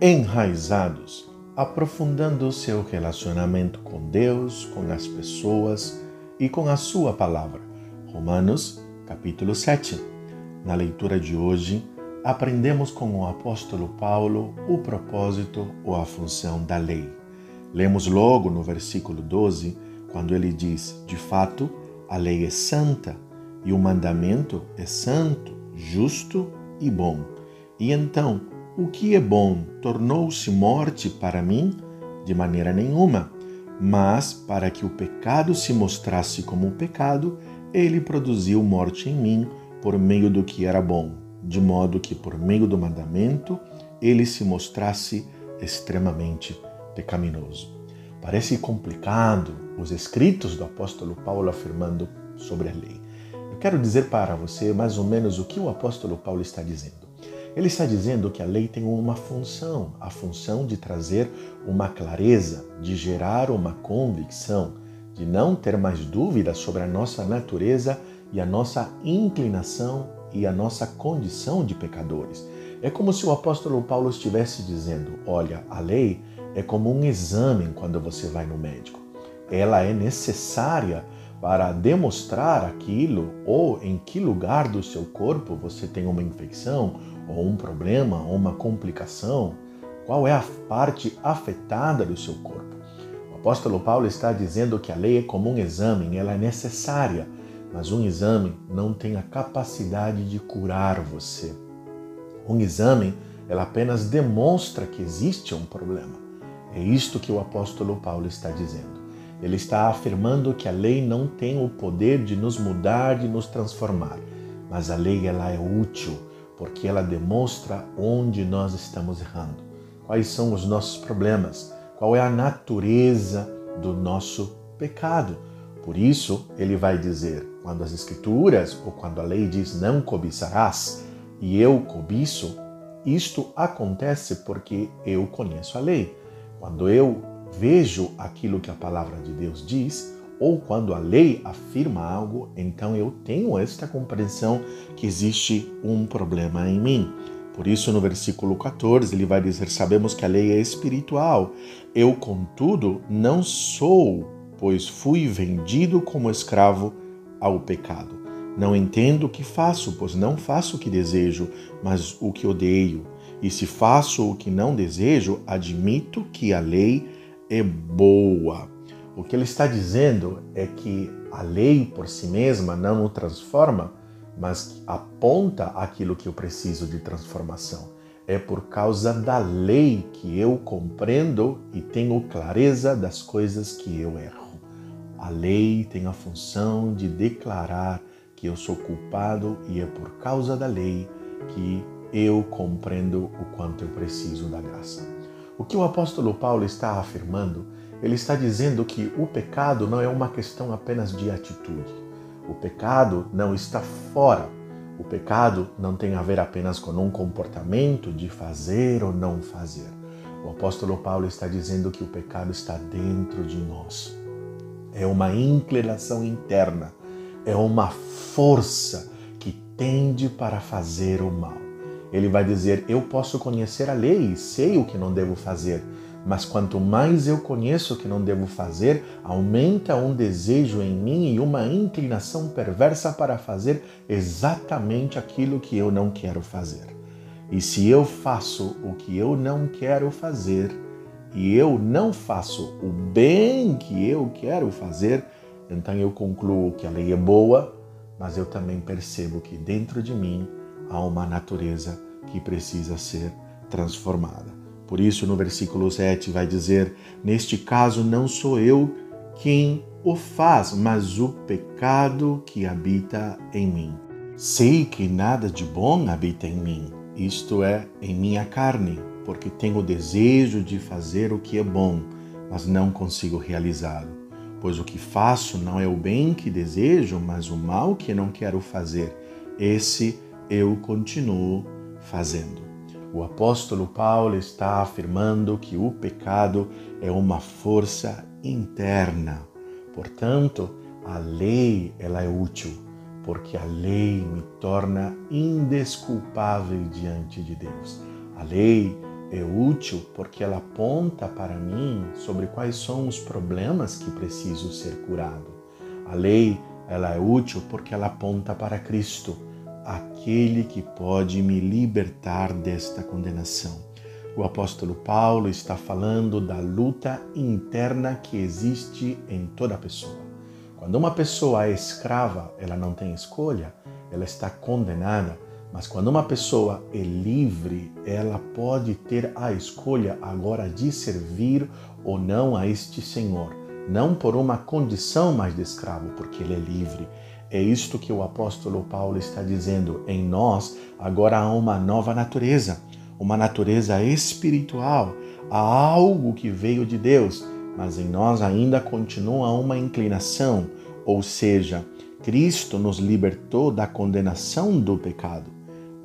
enraizados, aprofundando seu relacionamento com Deus, com as pessoas e com a sua palavra. Romanos, capítulo 7. Na leitura de hoje, aprendemos com o apóstolo Paulo o propósito ou a função da lei. Lemos logo no versículo 12, quando ele diz: De fato, a lei é santa e o mandamento é santo, justo e bom. E então, o que é bom tornou-se morte para mim? De maneira nenhuma. Mas, para que o pecado se mostrasse como pecado, ele produziu morte em mim por meio do que era bom, de modo que, por meio do mandamento, ele se mostrasse extremamente pecaminoso. Parece complicado os escritos do apóstolo Paulo afirmando sobre a lei. Eu quero dizer para você mais ou menos o que o apóstolo Paulo está dizendo. Ele está dizendo que a lei tem uma função, a função de trazer uma clareza, de gerar uma convicção, de não ter mais dúvidas sobre a nossa natureza e a nossa inclinação e a nossa condição de pecadores. É como se o apóstolo Paulo estivesse dizendo: olha, a lei é como um exame quando você vai no médico. Ela é necessária para demonstrar aquilo ou em que lugar do seu corpo você tem uma infecção ou um problema ou uma complicação, qual é a parte afetada do seu corpo. O apóstolo Paulo está dizendo que a lei é como um exame, ela é necessária, mas um exame não tem a capacidade de curar você. Um exame, ela apenas demonstra que existe um problema. É isto que o apóstolo Paulo está dizendo. Ele está afirmando que a lei não tem o poder de nos mudar, de nos transformar, mas a lei ela é útil porque ela demonstra onde nós estamos errando, quais são os nossos problemas, qual é a natureza do nosso pecado. Por isso, ele vai dizer, quando as escrituras ou quando a lei diz não cobiçarás e eu cobiço, isto acontece porque eu conheço a lei. Quando eu vejo aquilo que a palavra de Deus diz, ou quando a lei afirma algo, então eu tenho esta compreensão que existe um problema em mim. Por isso, no versículo 14, ele vai dizer: Sabemos que a lei é espiritual. Eu, contudo, não sou, pois fui vendido como escravo ao pecado. Não entendo o que faço, pois não faço o que desejo, mas o que odeio. E se faço o que não desejo, admito que a lei é boa. O que ele está dizendo é que a lei por si mesma não o transforma, mas aponta aquilo que eu preciso de transformação. É por causa da lei que eu compreendo e tenho clareza das coisas que eu erro. A lei tem a função de declarar que eu sou culpado e é por causa da lei que eu compreendo o quanto eu preciso da graça. O que o apóstolo Paulo está afirmando ele está dizendo que o pecado não é uma questão apenas de atitude. O pecado não está fora. O pecado não tem a ver apenas com um comportamento de fazer ou não fazer. O apóstolo Paulo está dizendo que o pecado está dentro de nós. É uma inclinação interna, é uma força que tende para fazer o mal. Ele vai dizer: Eu posso conhecer a lei e sei o que não devo fazer, mas quanto mais eu conheço o que não devo fazer, aumenta um desejo em mim e uma inclinação perversa para fazer exatamente aquilo que eu não quero fazer. E se eu faço o que eu não quero fazer, e eu não faço o bem que eu quero fazer, então eu concluo que a lei é boa, mas eu também percebo que dentro de mim há uma natureza que precisa ser transformada. Por isso, no versículo 7 vai dizer: Neste caso, não sou eu quem o faz, mas o pecado que habita em mim. Sei que nada de bom habita em mim, isto é, em minha carne, porque tenho o desejo de fazer o que é bom, mas não consigo realizá-lo. Pois o que faço não é o bem que desejo, mas o mal que não quero fazer. Esse eu continuo fazendo. O apóstolo Paulo está afirmando que o pecado é uma força interna. Portanto, a lei ela é útil, porque a lei me torna indesculpável diante de Deus. A lei é útil porque ela aponta para mim sobre quais são os problemas que preciso ser curado. A lei, ela é útil porque ela aponta para Cristo, aquele que pode me libertar desta condenação. O apóstolo Paulo está falando da luta interna que existe em toda pessoa. Quando uma pessoa é escrava, ela não tem escolha, ela está condenada. Mas quando uma pessoa é livre, ela pode ter a escolha agora de servir ou não a este Senhor. Não por uma condição mais de escravo, porque ele é livre. É isto que o apóstolo Paulo está dizendo. Em nós agora há uma nova natureza uma natureza espiritual, há algo que veio de Deus, mas em nós ainda continua uma inclinação, ou seja, Cristo nos libertou da condenação do pecado.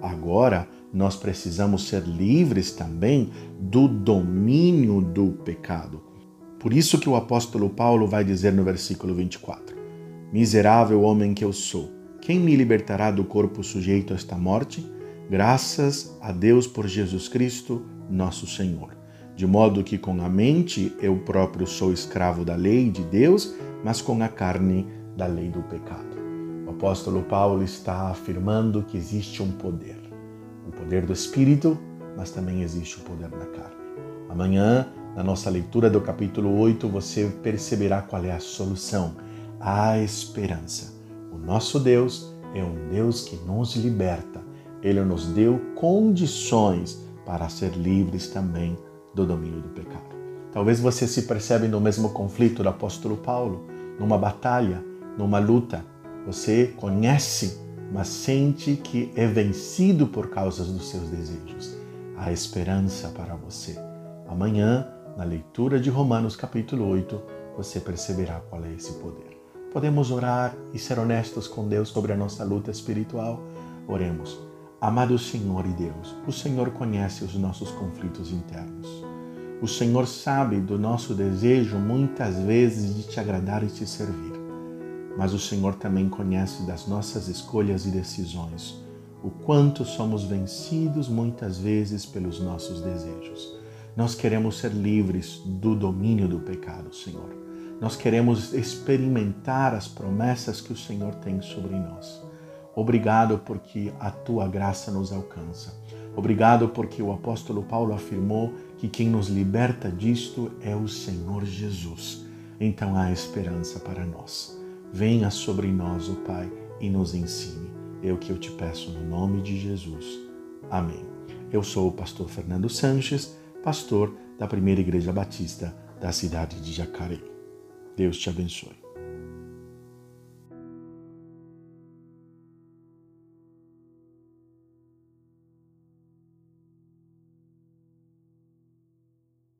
Agora nós precisamos ser livres também do domínio do pecado. Por isso que o apóstolo Paulo vai dizer no versículo 24: Miserável homem que eu sou, quem me libertará do corpo sujeito a esta morte? Graças a Deus por Jesus Cristo, nosso Senhor. De modo que com a mente eu próprio sou escravo da lei de Deus, mas com a carne da lei do pecado. O apóstolo Paulo está afirmando que existe um poder, o poder do Espírito, mas também existe o poder da carne. Amanhã, na nossa leitura do capítulo 8, você perceberá qual é a solução, a esperança. O nosso Deus é um Deus que nos liberta ele nos deu condições para ser livres também do domínio do pecado. Talvez você se perceba no mesmo conflito do apóstolo Paulo, numa batalha, numa luta. Você conhece, mas sente que é vencido por causa dos seus desejos. Há esperança para você. Amanhã, na leitura de Romanos capítulo 8, você perceberá qual é esse poder. Podemos orar e ser honestos com Deus sobre a nossa luta espiritual? Oremos. Amado Senhor e Deus, o Senhor conhece os nossos conflitos internos. O Senhor sabe do nosso desejo muitas vezes de te agradar e te servir. Mas o Senhor também conhece das nossas escolhas e decisões, o quanto somos vencidos muitas vezes pelos nossos desejos. Nós queremos ser livres do domínio do pecado, Senhor. Nós queremos experimentar as promessas que o Senhor tem sobre nós. Obrigado porque a tua graça nos alcança. Obrigado porque o apóstolo Paulo afirmou que quem nos liberta disto é o Senhor Jesus. Então há esperança para nós. Venha sobre nós, o Pai, e nos ensine. É o que eu te peço no nome de Jesus. Amém. Eu sou o pastor Fernando Sanches, pastor da Primeira Igreja Batista da cidade de Jacareí. Deus te abençoe.